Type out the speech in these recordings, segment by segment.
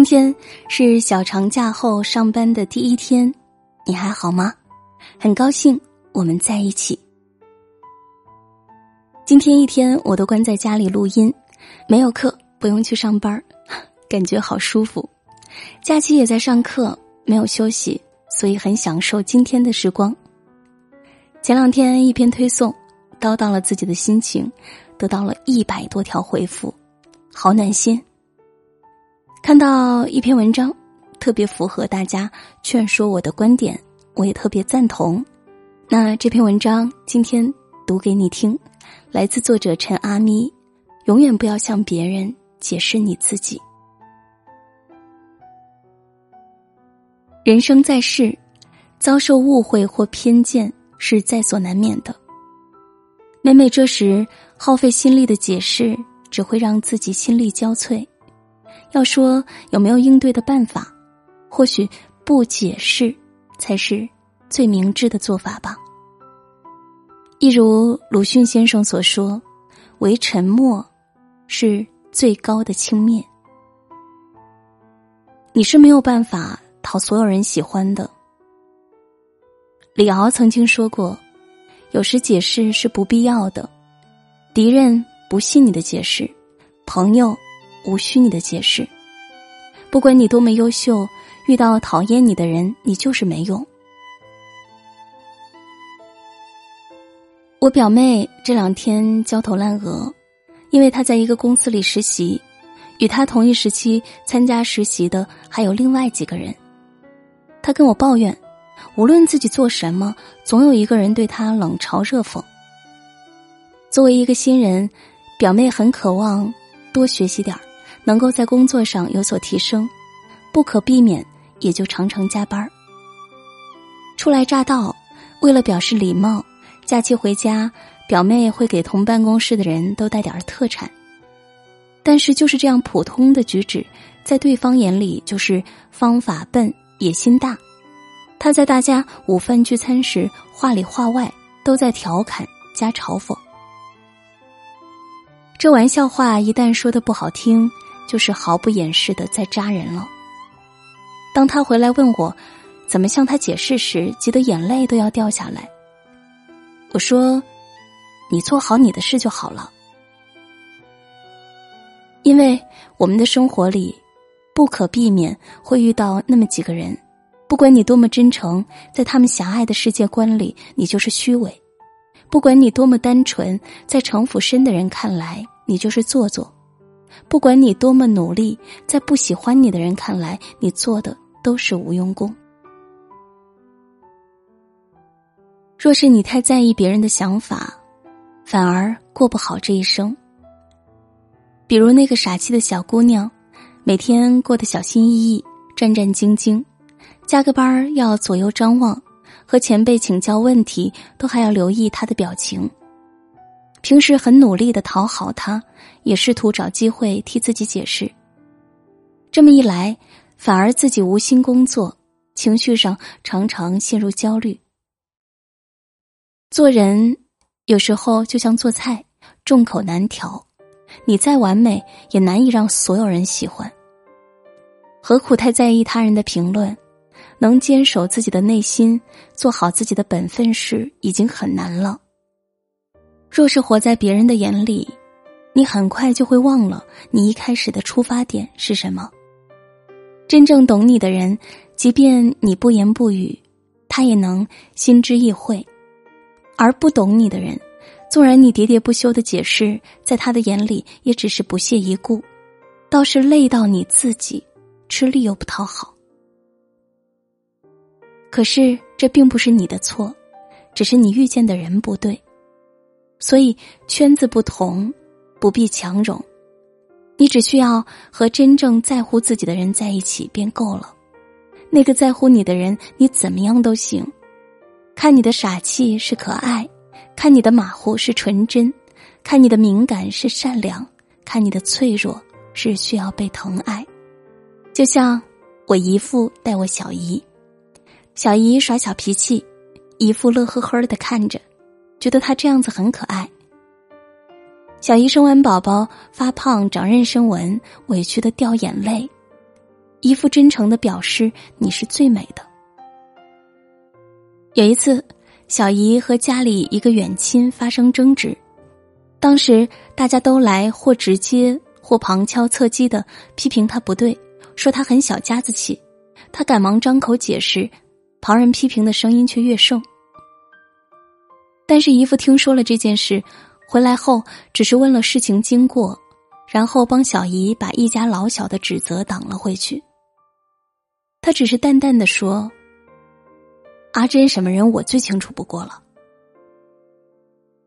今天是小长假后上班的第一天，你还好吗？很高兴我们在一起。今天一天我都关在家里录音，没有课，不用去上班，感觉好舒服。假期也在上课，没有休息，所以很享受今天的时光。前两天一篇推送，叨叨了自己的心情，得到了一百多条回复，好暖心。看到一篇文章，特别符合大家劝说我的观点，我也特别赞同。那这篇文章今天读给你听，来自作者陈阿咪。永远不要向别人解释你自己。人生在世，遭受误会或偏见是在所难免的。每每这时，耗费心力的解释，只会让自己心力交瘁。要说有没有应对的办法，或许不解释才是最明智的做法吧。一如鲁迅先生所说：“唯沉默是最高的轻蔑。”你是没有办法讨所有人喜欢的。李敖曾经说过：“有时解释是不必要的，敌人不信你的解释，朋友。”无需你的解释。不管你多么优秀，遇到讨厌你的人，你就是没用。我表妹这两天焦头烂额，因为她在一个公司里实习，与她同一时期参加实习的还有另外几个人。她跟我抱怨，无论自己做什么，总有一个人对她冷嘲热讽。作为一个新人，表妹很渴望多学习点儿。能够在工作上有所提升，不可避免也就常常加班初来乍到，为了表示礼貌，假期回家，表妹会给同办公室的人都带点特产。但是就是这样普通的举止，在对方眼里就是方法笨、野心大。他在大家午饭聚餐时，话里话外都在调侃加嘲讽。这玩笑话一旦说的不好听。就是毫不掩饰的在扎人了。当他回来问我怎么向他解释时，急得眼泪都要掉下来。我说：“你做好你的事就好了。”因为我们的生活里不可避免会遇到那么几个人，不管你多么真诚，在他们狭隘的世界观里，你就是虚伪；不管你多么单纯，在城府深的人看来，你就是做作。不管你多么努力，在不喜欢你的人看来，你做的都是无用功。若是你太在意别人的想法，反而过不好这一生。比如那个傻气的小姑娘，每天过得小心翼翼、战战兢兢，加个班要左右张望，和前辈请教问题都还要留意他的表情。平时很努力的讨好他，也试图找机会替自己解释。这么一来，反而自己无心工作，情绪上常常陷入焦虑。做人有时候就像做菜，众口难调，你再完美也难以让所有人喜欢。何苦太在意他人的评论？能坚守自己的内心，做好自己的本分事，已经很难了。若是活在别人的眼里，你很快就会忘了你一开始的出发点是什么。真正懂你的人，即便你不言不语，他也能心知意会；而不懂你的人，纵然你喋喋不休的解释，在他的眼里也只是不屑一顾，倒是累到你自己，吃力又不讨好。可是这并不是你的错，只是你遇见的人不对。所以圈子不同，不必强融，你只需要和真正在乎自己的人在一起便够了。那个在乎你的人，你怎么样都行。看你的傻气是可爱，看你的马虎是纯真，看你的敏感是善良，看你的脆弱是需要被疼爱。就像我姨父带我小姨，小姨耍小脾气，姨父乐呵呵的看着。觉得他这样子很可爱。小姨生完宝宝发胖长妊娠纹，委屈的掉眼泪。一副真诚的表示你是最美的。有一次，小姨和家里一个远亲发生争执，当时大家都来或直接或旁敲侧击的批评她不对，说她很小家子气。她赶忙张口解释，旁人批评的声音却越盛。但是姨父听说了这件事，回来后只是问了事情经过，然后帮小姨把一家老小的指责挡了回去。他只是淡淡的说：“阿珍什么人，我最清楚不过了。”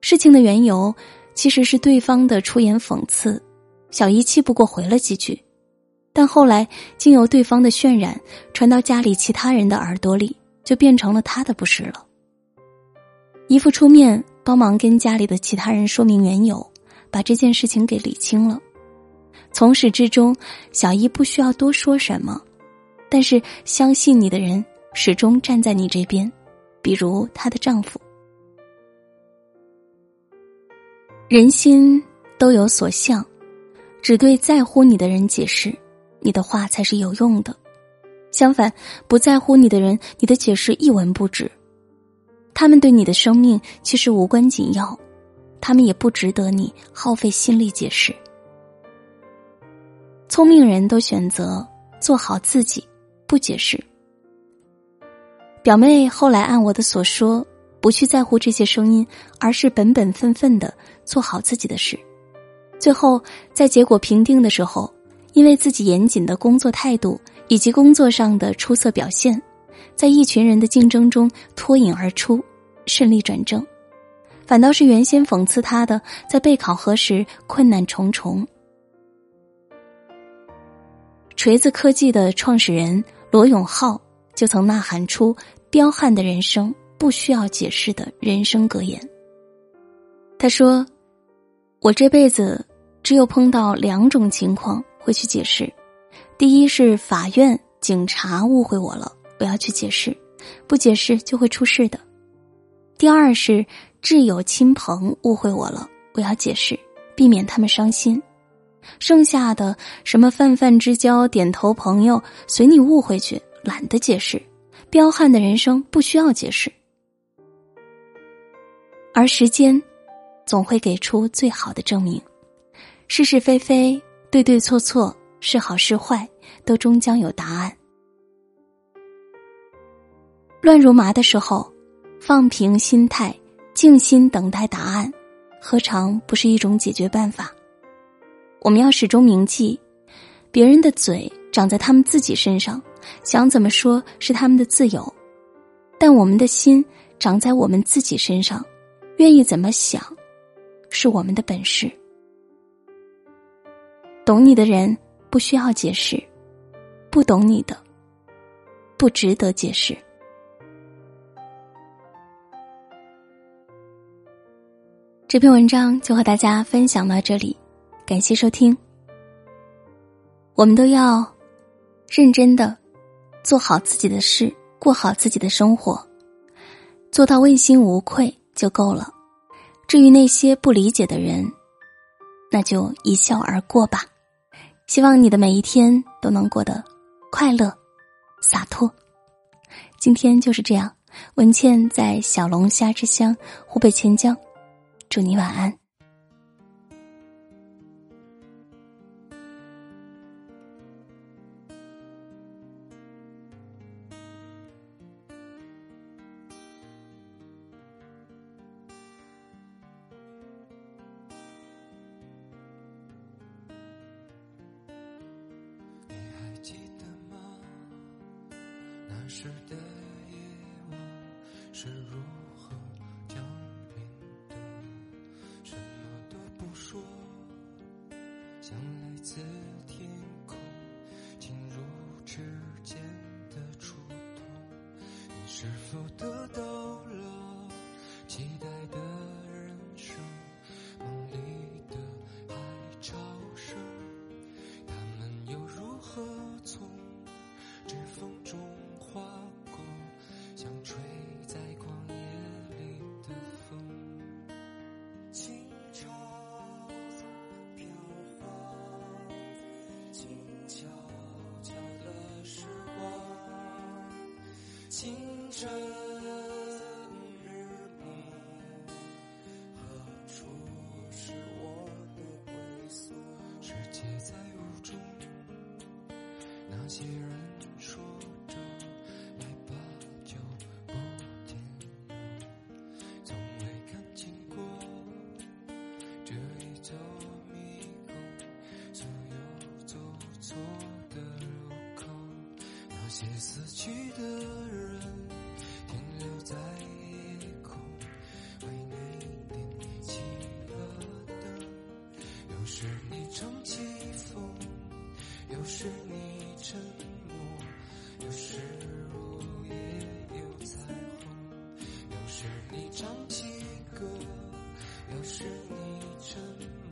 事情的缘由其实是对方的出言讽刺，小姨气不过回了几句，但后来经由对方的渲染传到家里其他人的耳朵里，就变成了他的不是了。姨父出面帮忙跟家里的其他人说明缘由，把这件事情给理清了。从始至终，小姨不需要多说什么，但是相信你的人始终站在你这边，比如她的丈夫。人心都有所向，只对在乎你的人解释，你的话才是有用的；相反，不在乎你的人，你的解释一文不值。他们对你的生命其实无关紧要，他们也不值得你耗费心力解释。聪明人都选择做好自己，不解释。表妹后来按我的所说，不去在乎这些声音，而是本本分分的做好自己的事。最后在结果评定的时候，因为自己严谨的工作态度以及工作上的出色表现。在一群人的竞争中脱颖而出，顺利转正，反倒是原先讽刺他的，在备考核时困难重重。锤子科技的创始人罗永浩就曾呐喊出“彪悍的人生不需要解释”的人生格言。他说：“我这辈子只有碰到两种情况会去解释，第一是法院、警察误会我了。”不要去解释，不解释就会出事的。第二是挚友亲朋误会我了，不要解释，避免他们伤心。剩下的什么泛泛之交、点头朋友，随你误会去，懒得解释。彪悍的人生不需要解释，而时间总会给出最好的证明。是是非非、对对错错、是好是坏，都终将有答案。乱如麻的时候，放平心态，静心等待答案，何尝不是一种解决办法？我们要始终铭记，别人的嘴长在他们自己身上，想怎么说是他们的自由；但我们的心长在我们自己身上，愿意怎么想，是我们的本事。懂你的人不需要解释，不懂你的，不值得解释。这篇文章就和大家分享到这里，感谢收听。我们都要认真的做好自己的事，过好自己的生活，做到问心无愧就够了。至于那些不理解的人，那就一笑而过吧。希望你的每一天都能过得快乐、洒脱。今天就是这样，文倩在小龙虾之乡湖北潜江。祝你晚安。你还记得吗？那时的夜晚是如自天空进入指尖的触碰，你是否得到清晨日暮，何处是我的归宿？世界在雾中，那些人些死去的人停留在夜空，为你点起了灯。有时你乘起风，有时你沉默，有时如也有彩虹，有时你唱起歌，有时你沉默。